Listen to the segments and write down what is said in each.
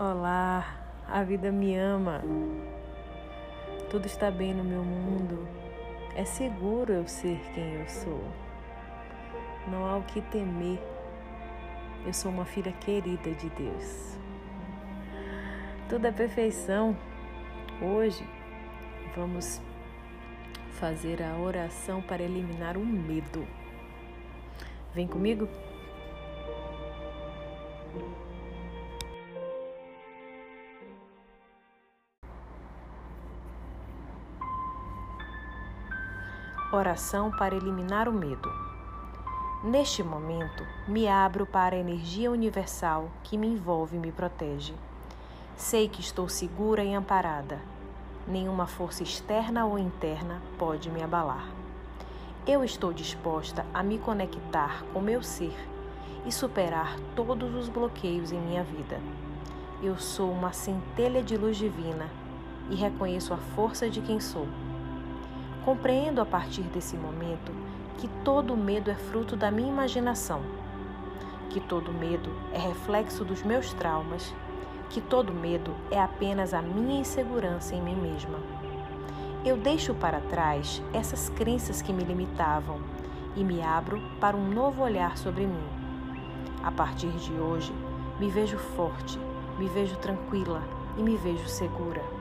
Olá, a vida me ama. Tudo está bem no meu mundo. É seguro eu ser quem eu sou. Não há o que temer. Eu sou uma filha querida de Deus. Tudo é perfeição. Hoje vamos fazer a oração para eliminar o medo. Vem comigo? Oração para eliminar o medo. Neste momento, me abro para a energia universal que me envolve e me protege. Sei que estou segura e amparada. Nenhuma força externa ou interna pode me abalar. Eu estou disposta a me conectar com meu ser e superar todos os bloqueios em minha vida. Eu sou uma centelha de luz divina e reconheço a força de quem sou Compreendo a partir desse momento que todo medo é fruto da minha imaginação, que todo medo é reflexo dos meus traumas, que todo medo é apenas a minha insegurança em mim mesma. Eu deixo para trás essas crenças que me limitavam e me abro para um novo olhar sobre mim. A partir de hoje, me vejo forte, me vejo tranquila e me vejo segura.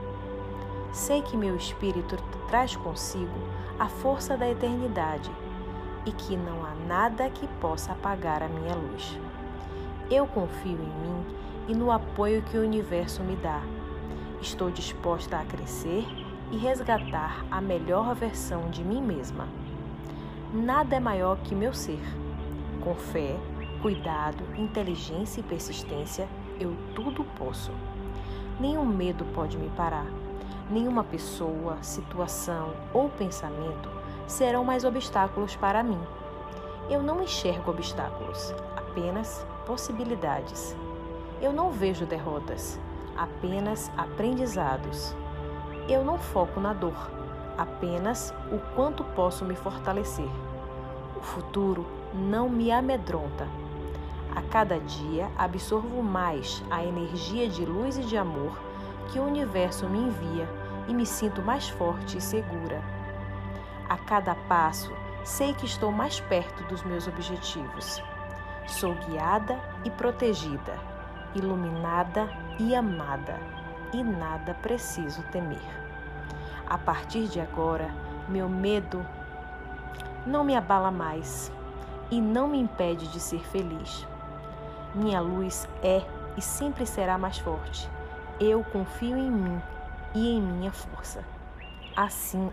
Sei que meu espírito traz consigo a força da eternidade e que não há nada que possa apagar a minha luz. Eu confio em mim e no apoio que o universo me dá. Estou disposta a crescer e resgatar a melhor versão de mim mesma. Nada é maior que meu ser. Com fé, cuidado, inteligência e persistência, eu tudo posso. Nenhum medo pode me parar nenhuma pessoa, situação ou pensamento serão mais obstáculos para mim. Eu não enxergo obstáculos, apenas possibilidades. Eu não vejo derrotas, apenas aprendizados. Eu não foco na dor, apenas o quanto posso me fortalecer. O futuro não me amedronta. A cada dia absorvo mais a energia de luz e de amor que o universo me envia e me sinto mais forte e segura. A cada passo, sei que estou mais perto dos meus objetivos. Sou guiada e protegida, iluminada e amada, e nada preciso temer. A partir de agora, meu medo não me abala mais e não me impede de ser feliz. Minha luz é e sempre será mais forte eu confio em mim e em minha força. Assim